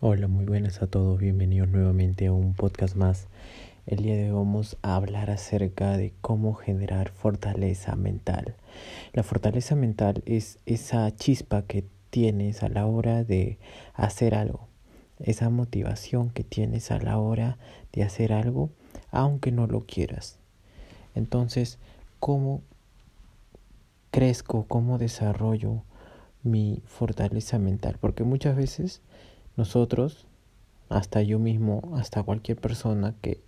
Hola, muy buenas a todos, bienvenidos nuevamente a un podcast más. El día de hoy vamos a hablar acerca de cómo generar fortaleza mental. La fortaleza mental es esa chispa que tienes a la hora de hacer algo, esa motivación que tienes a la hora de hacer algo, aunque no lo quieras. Entonces, ¿cómo crezco, cómo desarrollo mi fortaleza mental? Porque muchas veces nosotros, hasta yo mismo, hasta cualquier persona que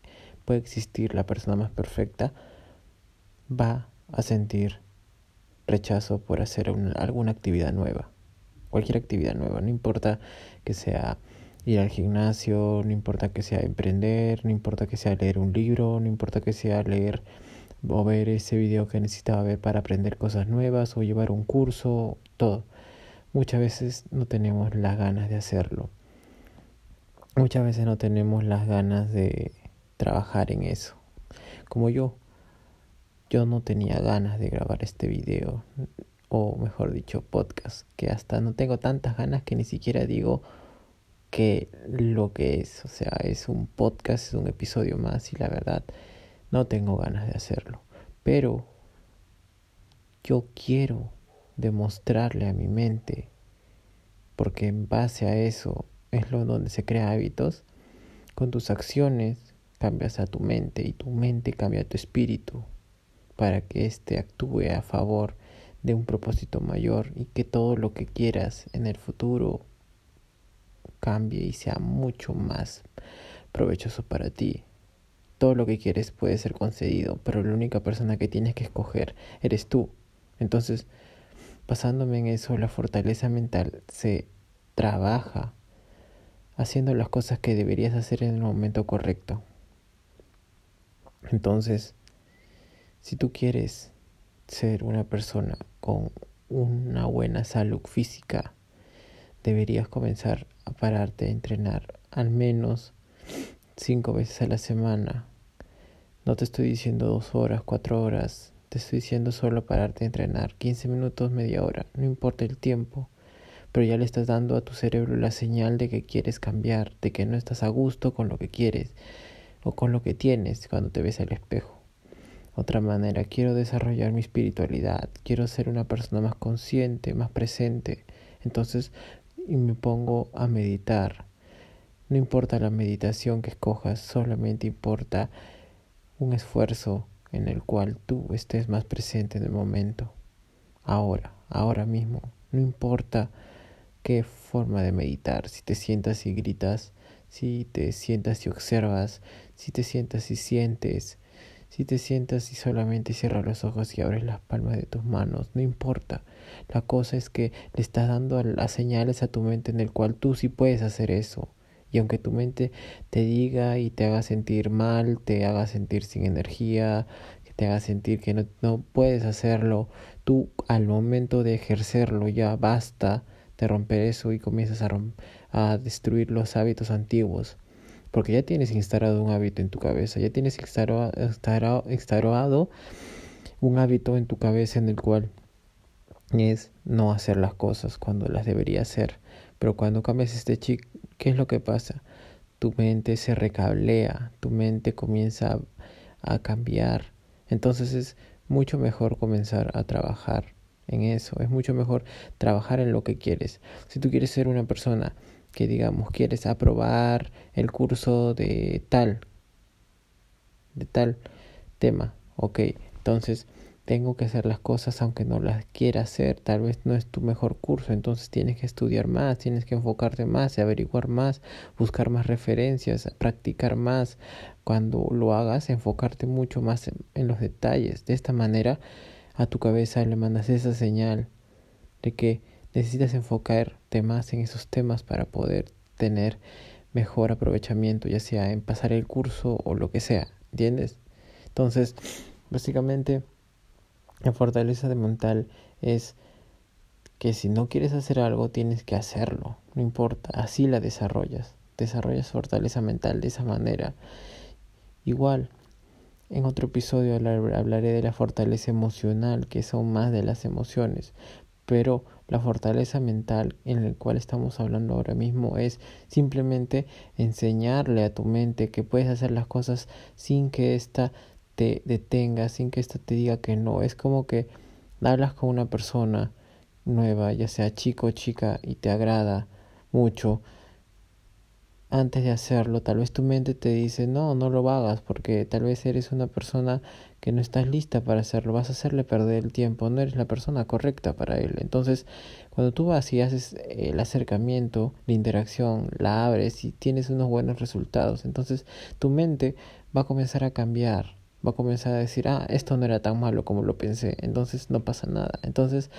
puede existir, la persona más perfecta, va a sentir rechazo por hacer alguna actividad nueva. Cualquier actividad nueva, no importa que sea ir al gimnasio, no importa que sea emprender, no importa que sea leer un libro, no importa que sea leer o ver ese video que necesitaba ver para aprender cosas nuevas o llevar un curso, todo. Muchas veces no tenemos las ganas de hacerlo muchas veces no tenemos las ganas de trabajar en eso. Como yo, yo no tenía ganas de grabar este video, o mejor dicho, podcast, que hasta no tengo tantas ganas que ni siquiera digo que lo que es, o sea, es un podcast, es un episodio más y la verdad no tengo ganas de hacerlo. Pero yo quiero demostrarle a mi mente, porque en base a eso es lo donde se crea hábitos. Con tus acciones cambias a tu mente y tu mente cambia a tu espíritu para que éste actúe a favor de un propósito mayor y que todo lo que quieras en el futuro cambie y sea mucho más provechoso para ti. Todo lo que quieres puede ser concedido, pero la única persona que tienes que escoger eres tú. Entonces, basándome en eso, la fortaleza mental se trabaja haciendo las cosas que deberías hacer en el momento correcto. Entonces, si tú quieres ser una persona con una buena salud física, deberías comenzar a pararte a entrenar al menos cinco veces a la semana. No te estoy diciendo dos horas, cuatro horas, te estoy diciendo solo pararte a entrenar 15 minutos, media hora, no importa el tiempo pero ya le estás dando a tu cerebro la señal de que quieres cambiar, de que no estás a gusto con lo que quieres o con lo que tienes cuando te ves al espejo. Otra manera, quiero desarrollar mi espiritualidad, quiero ser una persona más consciente, más presente. Entonces, me pongo a meditar. No importa la meditación que escojas, solamente importa un esfuerzo en el cual tú estés más presente en el momento. Ahora, ahora mismo. No importa qué forma de meditar, si te sientas y gritas, si te sientas y observas, si te sientas y sientes, si te sientas y solamente cierras los ojos y abres las palmas de tus manos, no importa. La cosa es que le estás dando las señales a tu mente en el cual tú sí puedes hacer eso. Y aunque tu mente te diga y te haga sentir mal, te haga sentir sin energía, que te haga sentir que no, no puedes hacerlo, tú al momento de ejercerlo ya basta romper eso y comienzas a, a destruir los hábitos antiguos. Porque ya tienes instalado un hábito en tu cabeza, ya tienes instalado, instalado un hábito en tu cabeza en el cual es no hacer las cosas cuando las debería hacer. Pero cuando cambias este chip, ¿qué es lo que pasa? Tu mente se recablea, tu mente comienza a cambiar. Entonces es mucho mejor comenzar a trabajar en eso. Es mucho mejor trabajar en lo que quieres. Si tú quieres ser una persona que, digamos, quieres aprobar el curso de tal, de tal tema, ok, entonces tengo que hacer las cosas aunque no las quiera hacer, tal vez no es tu mejor curso, entonces tienes que estudiar más, tienes que enfocarte más, averiguar más, buscar más referencias, practicar más, cuando lo hagas, enfocarte mucho más en los detalles, de esta manera a tu cabeza le mandas esa señal de que necesitas enfocarte más en esos temas para poder tener mejor aprovechamiento, ya sea en pasar el curso o lo que sea, ¿entiendes? Entonces, básicamente, la fortaleza de mental es que si no quieres hacer algo, tienes que hacerlo, no importa, así la desarrollas, desarrollas fortaleza mental de esa manera. Igual, en otro episodio hablaré de la fortaleza emocional, que son más de las emociones, pero La fortaleza mental en la cual estamos hablando ahora mismo es simplemente enseñarle a tu mente que puedes hacer las cosas sin que ésta te detenga, sin que ésta te diga que no. Es como que hablas con una persona nueva, ya sea chico o chica, y te agrada mucho antes de hacerlo, tal vez tu mente te dice, no, no lo hagas porque tal vez eres una persona que no estás lista para hacerlo, vas a hacerle perder el tiempo, no eres la persona correcta para él. Entonces, cuando tú vas y haces el acercamiento, la interacción, la abres y tienes unos buenos resultados, entonces tu mente va a comenzar a cambiar va a comenzar a decir, ah, esto no era tan malo como lo pensé, entonces no pasa nada. Entonces,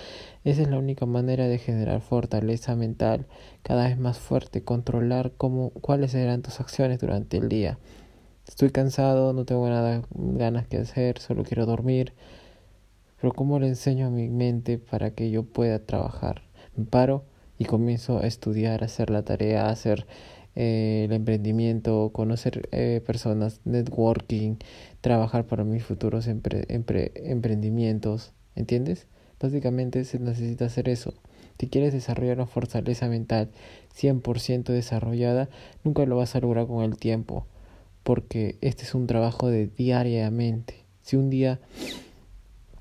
esa es la única manera de generar fortaleza mental cada vez más fuerte, controlar cómo, cuáles serán tus acciones durante el día. Estoy cansado, no tengo nada ganas que hacer, solo quiero dormir. Pero ¿cómo le enseño a mi mente para que yo pueda trabajar? Me paro y comienzo a estudiar, a hacer la tarea, a hacer eh, el emprendimiento, conocer eh, personas, networking, trabajar para mis futuros emprendimientos, ¿entiendes? Básicamente se necesita hacer eso. Si quieres desarrollar una fortaleza mental 100% desarrollada, nunca lo vas a lograr con el tiempo, porque este es un trabajo de diariamente. Si un día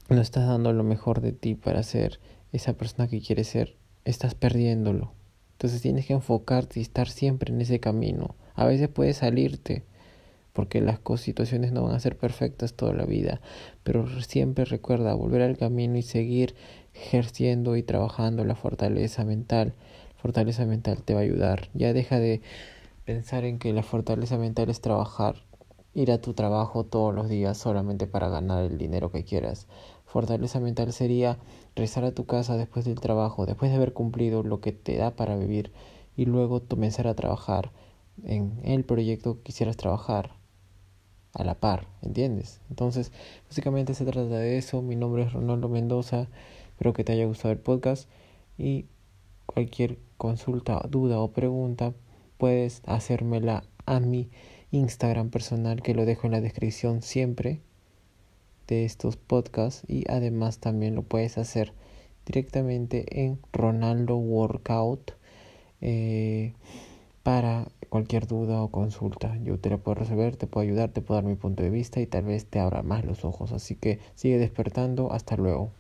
no estás dando lo mejor de ti para ser esa persona que quieres ser, estás perdiéndolo. Entonces tienes que enfocarte y estar siempre en ese camino. A veces puedes salirte porque las situaciones no van a ser perfectas toda la vida, pero siempre recuerda volver al camino y seguir ejerciendo y trabajando la fortaleza mental. Fortaleza mental te va a ayudar. Ya deja de pensar en que la fortaleza mental es trabajar, ir a tu trabajo todos los días solamente para ganar el dinero que quieras. Fortaleza mental sería regresar a tu casa después del trabajo, después de haber cumplido lo que te da para vivir y luego comenzar a trabajar en el proyecto que quisieras trabajar a la par, ¿entiendes? Entonces, básicamente se trata de eso. Mi nombre es Ronaldo Mendoza. Espero que te haya gustado el podcast y cualquier consulta, duda o pregunta puedes hacérmela a mi Instagram personal que lo dejo en la descripción siempre de estos podcasts y además también lo puedes hacer directamente en Ronaldo Workout eh, para cualquier duda o consulta. Yo te la puedo resolver, te puedo ayudar, te puedo dar mi punto de vista y tal vez te abra más los ojos. Así que sigue despertando. Hasta luego.